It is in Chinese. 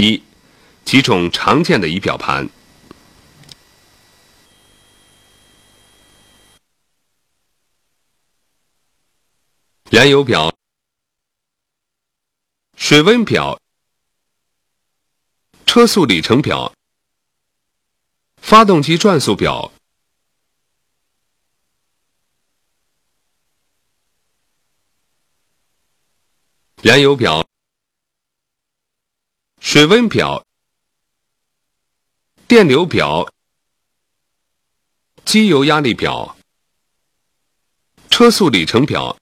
一、几种常见的仪表盘。燃油表、水温表、车速里程表、发动机转速表。燃油表、水温表、电流表、机油压力表、车速里程表。